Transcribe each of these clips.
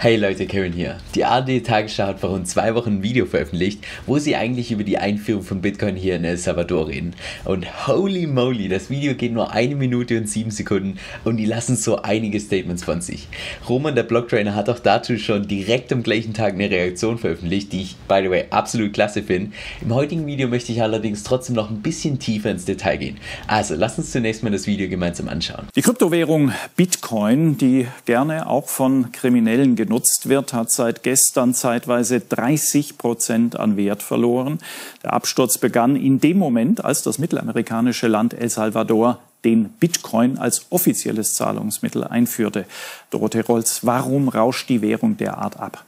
Hey Leute, Kevin hier. Die ARD Tagesschau hat vor rund zwei Wochen ein Video veröffentlicht, wo sie eigentlich über die Einführung von Bitcoin hier in El Salvador reden. Und holy moly, das Video geht nur eine Minute und sieben Sekunden und die lassen so einige Statements von sich. Roman, der Blocktrainer, hat auch dazu schon direkt am gleichen Tag eine Reaktion veröffentlicht, die ich, by the way, absolut klasse finde. Im heutigen Video möchte ich allerdings trotzdem noch ein bisschen tiefer ins Detail gehen. Also, lasst uns zunächst mal das Video gemeinsam anschauen. Die Kryptowährung Bitcoin, die gerne auch von Kriminellen genutzt genutzt wird, hat seit gestern zeitweise 30 Prozent an Wert verloren. Der Absturz begann in dem Moment, als das mittelamerikanische Land El Salvador den Bitcoin als offizielles Zahlungsmittel einführte. Dorothee Rolls, warum rauscht die Währung derart ab?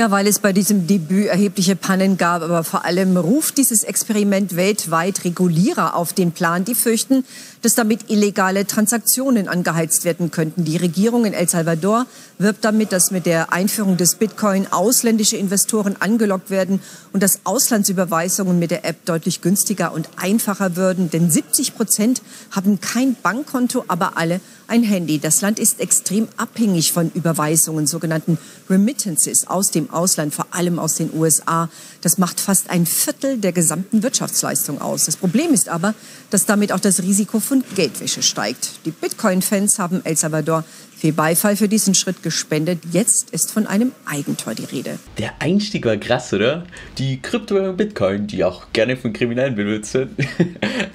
Ja, weil es bei diesem Debüt erhebliche Pannen gab, aber vor allem ruft dieses Experiment weltweit Regulierer auf den Plan. Die fürchten, dass damit illegale Transaktionen angeheizt werden könnten. Die Regierung in El Salvador wirbt damit, dass mit der Einführung des Bitcoin ausländische Investoren angelockt werden und dass Auslandsüberweisungen mit der App deutlich günstiger und einfacher würden. Denn 70 Prozent haben kein Bankkonto, aber alle ein Handy. Das Land ist extrem abhängig von Überweisungen, sogenannten Remittances aus dem Ausland, vor allem aus den USA. Das macht fast ein Viertel der gesamten Wirtschaftsleistung aus. Das Problem ist aber, dass damit auch das Risiko von Geldwäsche steigt. Die Bitcoin-Fans haben El Salvador viel Beifall für diesen Schritt gespendet. Jetzt ist von einem Eigentor die Rede. Der Einstieg war krass, oder? Die Kryptowährung Bitcoin, die auch gerne von Kriminellen benutzt wird.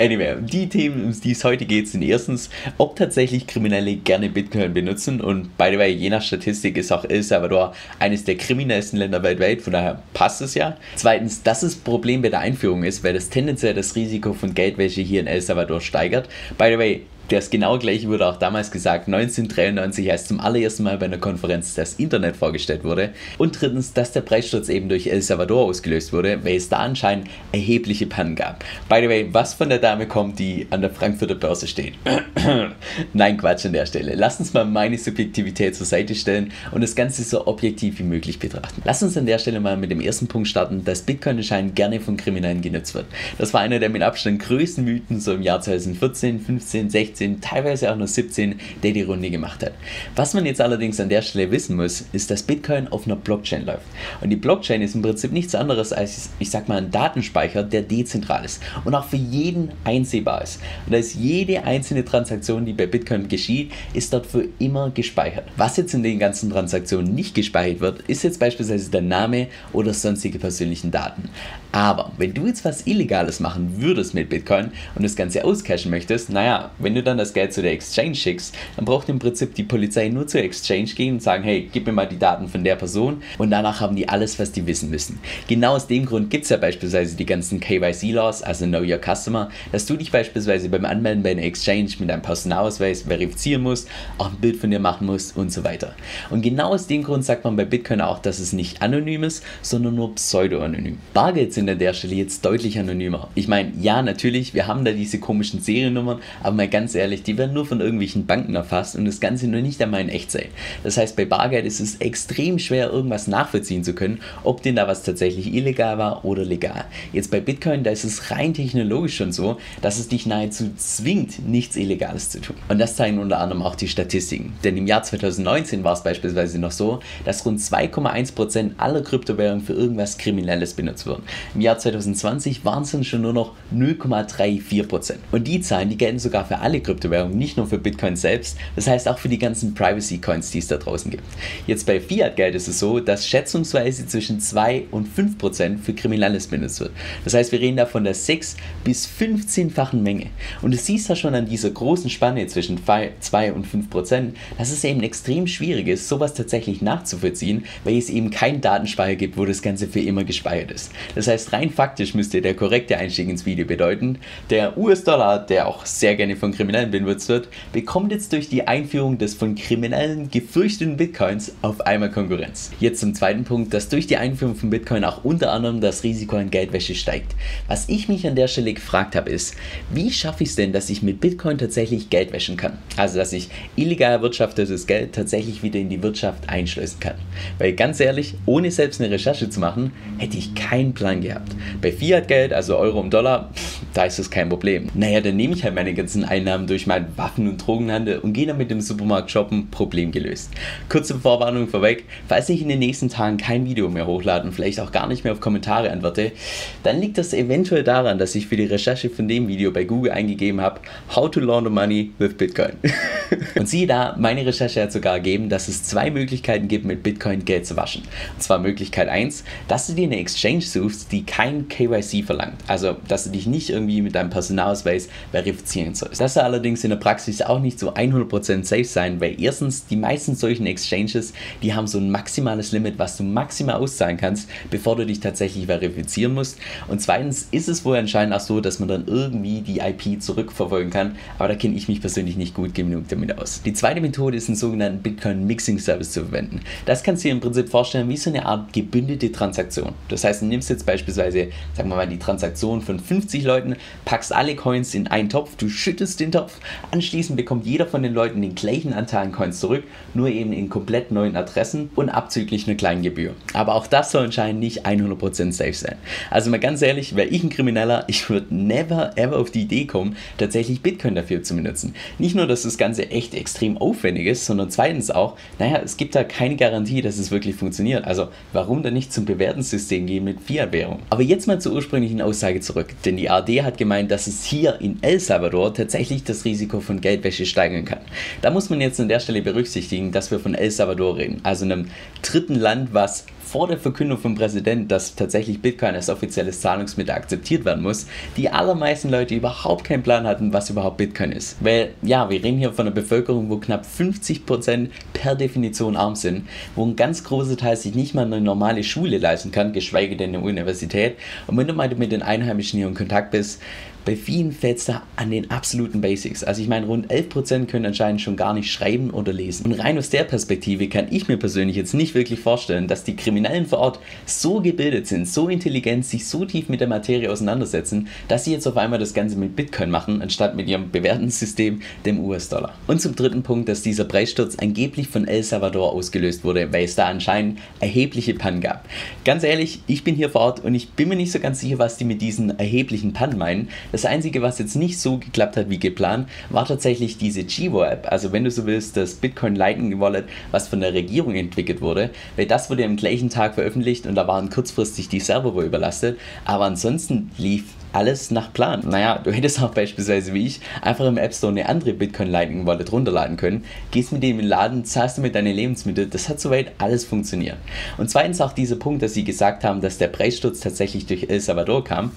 anyway, die Themen, um die es heute geht, sind erstens, ob tatsächlich Kriminelle gerne Bitcoin benutzen. Und by the way, je nach Statistik ist auch El Salvador eines der kriminellsten Länder weltweit, von daher passt es ja. Zweitens, dass es Problem bei der Einführung ist, weil das tendenziell das Risiko von Geldwäsche hier in El Salvador steigert. By the way, das genau gleiche wurde auch damals gesagt, 1993, als zum allerersten Mal bei einer Konferenz das Internet vorgestellt wurde. Und drittens, dass der Preissturz eben durch El Salvador ausgelöst wurde, weil es da anscheinend erhebliche Pannen gab. By the way, was von der Dame kommt, die an der Frankfurter Börse steht? Nein, Quatsch an der Stelle. Lass uns mal meine Subjektivität zur Seite stellen und das Ganze so objektiv wie möglich betrachten. Lass uns an der Stelle mal mit dem ersten Punkt starten, dass Bitcoin anscheinend gerne von Kriminellen genutzt wird. Das war einer der mit Abstand größten Mythen so im Jahr 2014, 15, 16 16, teilweise auch nur 17, der die Runde gemacht hat. Was man jetzt allerdings an der Stelle wissen muss, ist, dass Bitcoin auf einer Blockchain läuft. Und die Blockchain ist im Prinzip nichts anderes als, ich sag mal, ein Datenspeicher, der dezentral ist und auch für jeden einsehbar ist. Und da ist jede einzelne Transaktion, die bei Bitcoin geschieht, ist dort für immer gespeichert. Was jetzt in den ganzen Transaktionen nicht gespeichert wird, ist jetzt beispielsweise der Name oder sonstige persönlichen Daten. Aber wenn du jetzt was Illegales machen würdest mit Bitcoin und das Ganze auscashen möchtest, naja, wenn du dann das Geld zu der Exchange schickst, dann braucht im Prinzip die Polizei nur zur Exchange gehen und sagen, hey, gib mir mal die Daten von der Person und danach haben die alles, was die wissen müssen. Genau aus dem Grund gibt es ja beispielsweise die ganzen KYC-Laws, also Know Your Customer, dass du dich beispielsweise beim Anmelden bei einer Exchange mit deinem Personalausweis verifizieren musst, auch ein Bild von dir machen musst und so weiter. Und genau aus dem Grund sagt man bei Bitcoin auch, dass es nicht anonym ist, sondern nur pseudo-anonym. Bargeld sind an der Stelle jetzt deutlich anonymer. Ich meine, ja, natürlich, wir haben da diese komischen Seriennummern, aber mal ganz ehrlich, die werden nur von irgendwelchen Banken erfasst und das Ganze nur nicht einmal in echt sein. Das heißt, bei Bargeld ist es extrem schwer, irgendwas nachvollziehen zu können, ob denn da was tatsächlich illegal war oder legal. Jetzt bei Bitcoin, da ist es rein technologisch schon so, dass es dich nahezu zwingt, nichts Illegales zu tun. Und das zeigen unter anderem auch die Statistiken. Denn im Jahr 2019 war es beispielsweise noch so, dass rund 2,1% aller Kryptowährungen für irgendwas Kriminelles benutzt wurden. Im Jahr 2020 waren es dann schon nur noch 0,34%. Und die Zahlen, die gelten sogar für alle Kryptowährungen, nicht nur für Bitcoin selbst, das heißt auch für die ganzen Privacy Coins, die es da draußen gibt. Jetzt bei Fiat-Geld ist es so, dass schätzungsweise zwischen 2 und 5 Prozent für Kriminelles benutzt wird. Das heißt, wir reden da von der 6 bis 15-fachen Menge. Und du siehst da schon an dieser großen Spanne zwischen 2 und 5 Prozent, dass es eben extrem schwierig ist, sowas tatsächlich nachzuvollziehen, weil es eben keinen Datenspeicher gibt, wo das Ganze für immer gespeichert ist. Das heißt, rein faktisch müsste der korrekte Einstieg ins Video bedeuten, der US-Dollar, der auch sehr gerne von Kriminellen Kriminellen benutzt wird, bekommt jetzt durch die Einführung des von Kriminellen gefürchteten Bitcoins auf einmal Konkurrenz. Jetzt zum zweiten Punkt, dass durch die Einführung von Bitcoin auch unter anderem das Risiko an Geldwäsche steigt. Was ich mich an der Stelle gefragt habe, ist, wie schaffe ich es denn, dass ich mit Bitcoin tatsächlich Geld wäschen kann? Also, dass ich illegal erwirtschaftetes Geld tatsächlich wieder in die Wirtschaft einschleusen kann. Weil ganz ehrlich, ohne selbst eine Recherche zu machen, hätte ich keinen Plan gehabt. Bei Fiat-Geld, also Euro und Dollar, da ist das kein Problem. Naja, dann nehme ich halt meine ganzen Einnahmen durch meinen Waffen- und Drogenhandel und gehe dann mit dem Supermarkt shoppen, Problem gelöst. Kurze Vorwarnung vorweg, falls ich in den nächsten Tagen kein Video mehr hochlade und vielleicht auch gar nicht mehr auf Kommentare antworte, dann liegt das eventuell daran, dass ich für die Recherche von dem Video bei Google eingegeben habe, How to launder money with Bitcoin. und siehe da, meine Recherche hat sogar ergeben, dass es zwei Möglichkeiten gibt, mit Bitcoin Geld zu waschen. Und zwar Möglichkeit 1, dass du dir eine Exchange suchst, die kein KYC verlangt. Also, dass du dich nicht irgendwie mit deinem Personalausweis verifizieren sollst. Das soll allerdings in der Praxis auch nicht so 100% safe sein, weil erstens die meisten solchen Exchanges, die haben so ein maximales Limit, was du maximal auszahlen kannst, bevor du dich tatsächlich verifizieren musst. Und zweitens ist es wohl anscheinend auch so, dass man dann irgendwie die IP zurückverfolgen kann, aber da kenne ich mich persönlich nicht gut genug damit aus. Die zweite Methode ist einen sogenannten Bitcoin Mixing Service zu verwenden. Das kannst du dir im Prinzip vorstellen wie so eine Art gebündelte Transaktion. Das heißt, du nimmst jetzt beispielsweise, sagen wir mal, die Transaktion von 50 Leuten, packst alle Coins in einen Topf, du schüttest den Topf, anschließend bekommt jeder von den Leuten den gleichen Anteil an Coins zurück, nur eben in komplett neuen Adressen und abzüglich einer kleinen Gebühr. Aber auch das soll anscheinend nicht 100% safe sein. Also mal ganz ehrlich, wäre ich ein Krimineller, ich würde never ever auf die Idee kommen, tatsächlich Bitcoin dafür zu benutzen. Nicht nur, dass das Ganze echt extrem aufwendig ist, sondern zweitens auch, naja, es gibt da keine Garantie, dass es wirklich funktioniert. Also warum dann nicht zum bewährten System gehen mit Fiat-Währung? Aber jetzt mal zur ursprünglichen Aussage zurück, denn die AD hat gemeint, dass es hier in El Salvador tatsächlich das Risiko von Geldwäsche steigern kann. Da muss man jetzt an der Stelle berücksichtigen, dass wir von El Salvador reden, also einem dritten Land, was vor der Verkündung vom Präsidenten, dass tatsächlich Bitcoin als offizielles Zahlungsmittel akzeptiert werden muss, die allermeisten Leute überhaupt keinen Plan hatten, was überhaupt Bitcoin ist. Weil, ja, wir reden hier von einer Bevölkerung, wo knapp 50% per Definition arm sind, wo ein ganz großer Teil sich nicht mal eine normale Schule leisten kann, geschweige denn eine Universität. Und wenn du mal mit den Einheimischen hier in Kontakt bist, bei vielen fällt es da an den absoluten Basics. Also ich meine, rund 11% können anscheinend schon gar nicht schreiben oder lesen. Und rein aus der Perspektive kann ich mir persönlich jetzt nicht wirklich vorstellen, dass die Kriminellen vor Ort so gebildet sind, so intelligent, sich so tief mit der Materie auseinandersetzen, dass sie jetzt auf einmal das Ganze mit Bitcoin machen, anstatt mit ihrem bewährten System, dem US-Dollar. Und zum dritten Punkt, dass dieser Preissturz angeblich von El Salvador ausgelöst wurde, weil es da anscheinend erhebliche Pannen gab. Ganz ehrlich, ich bin hier vor Ort und ich bin mir nicht so ganz sicher, was die mit diesen erheblichen Pannen meinen. Das Einzige, was jetzt nicht so geklappt hat wie geplant, war tatsächlich diese Chivo-App. Also wenn du so willst, das Bitcoin Lightning Wallet, was von der Regierung entwickelt wurde, weil das wurde am gleichen Tag veröffentlicht und da waren kurzfristig die Server wohl überlastet. Aber ansonsten lief alles nach Plan. Naja, du hättest auch beispielsweise wie ich einfach im App Store eine andere Bitcoin Lightning Wallet runterladen können, gehst mit dem in den Laden, zahlst du mit deinen Lebensmitteln, das hat soweit alles funktioniert. Und zweitens auch dieser Punkt, dass sie gesagt haben, dass der Preissturz tatsächlich durch El Salvador kam.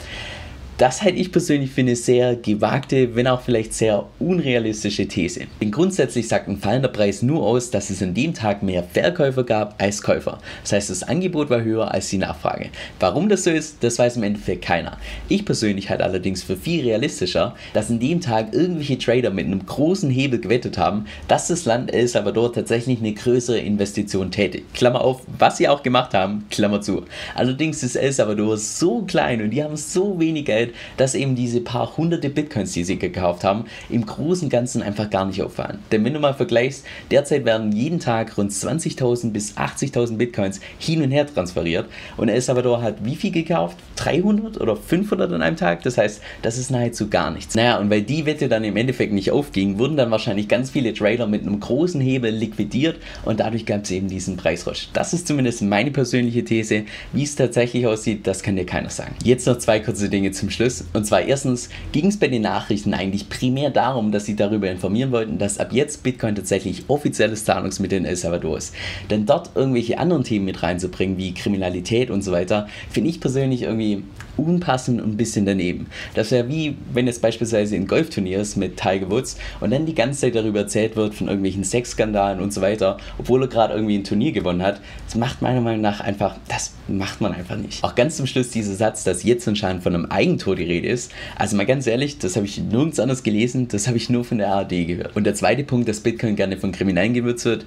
Das halte ich persönlich für eine sehr gewagte, wenn auch vielleicht sehr unrealistische These. Denn grundsätzlich sagt ein fallender Preis nur aus, dass es an dem Tag mehr Verkäufer gab als Käufer. Das heißt, das Angebot war höher als die Nachfrage. Warum das so ist, das weiß im Endeffekt keiner. Ich persönlich halte allerdings für viel realistischer, dass an dem Tag irgendwelche Trader mit einem großen Hebel gewettet haben, dass das Land El Salvador tatsächlich eine größere Investition tätigt. Klammer auf, was sie auch gemacht haben, Klammer zu. Allerdings ist El Salvador so klein und die haben so wenig Geld, festgestellt, dass eben diese paar hunderte Bitcoins, die sie gekauft haben, im Großen Ganzen einfach gar nicht auffallen. Denn wenn du mal vergleichst, derzeit werden jeden Tag rund 20.000 bis 80.000 Bitcoins hin und her transferiert und El Salvador hat wie viel gekauft? 300 oder 500 an einem Tag? Das heißt, das ist nahezu gar nichts. Naja, und weil die Wette dann im Endeffekt nicht aufging, wurden dann wahrscheinlich ganz viele Trader mit einem großen Hebel liquidiert und dadurch gab es eben diesen Preisrutsch. Das ist zumindest meine persönliche These. Wie es tatsächlich aussieht, das kann dir keiner sagen. Jetzt noch zwei kurze Dinge zum Schluss. Und zwar erstens ging es bei den Nachrichten eigentlich primär darum, dass sie darüber informieren wollten, dass ab jetzt Bitcoin tatsächlich offizielles Zahlungsmittel in El Salvador ist. Denn dort irgendwelche anderen Themen mit reinzubringen, wie Kriminalität und so weiter, finde ich persönlich irgendwie unpassend und ein bisschen daneben. Das wäre wie, wenn jetzt beispielsweise in Golfturniers mit Tiger Woods und dann die ganze Zeit darüber erzählt wird von irgendwelchen Sexskandalen und so weiter, obwohl er gerade irgendwie ein Turnier gewonnen hat. Das macht meiner Meinung nach einfach, das macht man einfach nicht. Auch ganz zum Schluss dieser Satz, dass jetzt anscheinend von einem Kryptotor die Rede ist. Also mal ganz ehrlich, das habe ich nirgends anders gelesen, das habe ich nur von der ARD gehört. Und der zweite Punkt, dass Bitcoin gerne von Kriminellen gewürzt wird,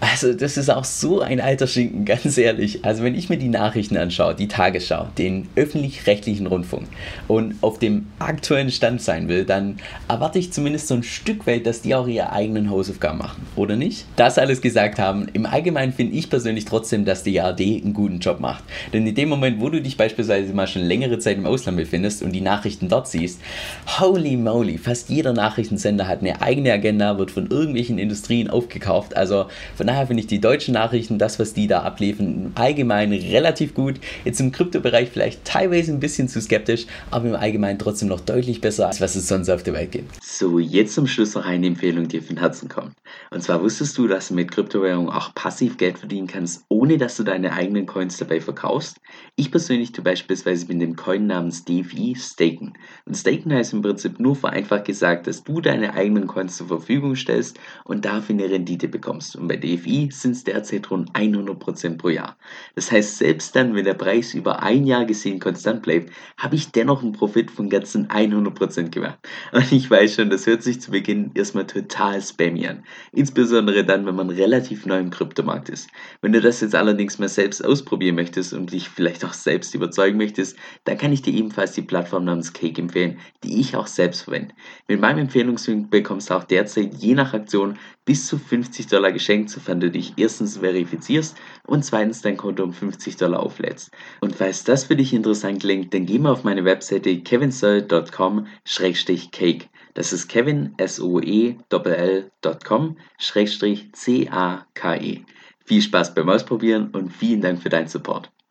also, das ist auch so ein alter Schinken, ganz ehrlich. Also, wenn ich mir die Nachrichten anschaue, die Tagesschau, den öffentlich-rechtlichen Rundfunk und auf dem aktuellen Stand sein will, dann erwarte ich zumindest so ein Stück weit, dass die auch ihre eigenen Hausaufgaben machen, oder nicht? Das alles gesagt haben, im Allgemeinen finde ich persönlich trotzdem, dass die ARD einen guten Job macht. Denn in dem Moment, wo du dich beispielsweise mal schon längere Zeit im Ausland befindest und die Nachrichten dort siehst, holy moly, fast jeder Nachrichtensender hat eine eigene Agenda, wird von irgendwelchen Industrien aufgekauft. Also, von daher finde ich die deutschen Nachrichten, das, was die da abliefern, allgemein relativ gut. Jetzt im Kryptobereich vielleicht teilweise ein bisschen zu skeptisch, aber im Allgemeinen trotzdem noch deutlich besser, als was es sonst auf der Welt gibt. So, jetzt zum Schluss noch eine Empfehlung, die von Herzen kommt. Und zwar wusstest du, dass du mit Kryptowährungen auch passiv Geld verdienen kannst, ohne dass du deine eigenen Coins dabei verkaufst? Ich persönlich tue beispielsweise mit dem Coin namens DeFi staken. Und staken heißt im Prinzip nur vereinfacht gesagt, dass du deine eigenen Coins zur Verfügung stellst und dafür eine Rendite bekommst. Und bei DeFi BFI sind es derzeit rund 100% pro Jahr. Das heißt, selbst dann, wenn der Preis über ein Jahr gesehen konstant bleibt, habe ich dennoch einen Profit von ganzen 100% gemacht. Und ich weiß schon, das hört sich zu Beginn erstmal total spammy an. Insbesondere dann, wenn man relativ neu im Kryptomarkt ist. Wenn du das jetzt allerdings mal selbst ausprobieren möchtest und dich vielleicht auch selbst überzeugen möchtest, dann kann ich dir ebenfalls die Plattform namens Cake empfehlen, die ich auch selbst verwende. Mit meinem Empfehlungslink bekommst du auch derzeit je nach Aktion bis zu 50 Dollar geschenkt, sofern du dich erstens verifizierst und zweitens dein Konto um 50 Dollar auflädst. Und falls das für dich interessant klingt, dann geh mal auf meine Webseite kevinsoe.com-cake. Das ist kevin, S-O-E-L-L.com, C-A-K-E. Viel Spaß beim Ausprobieren und vielen Dank für deinen Support.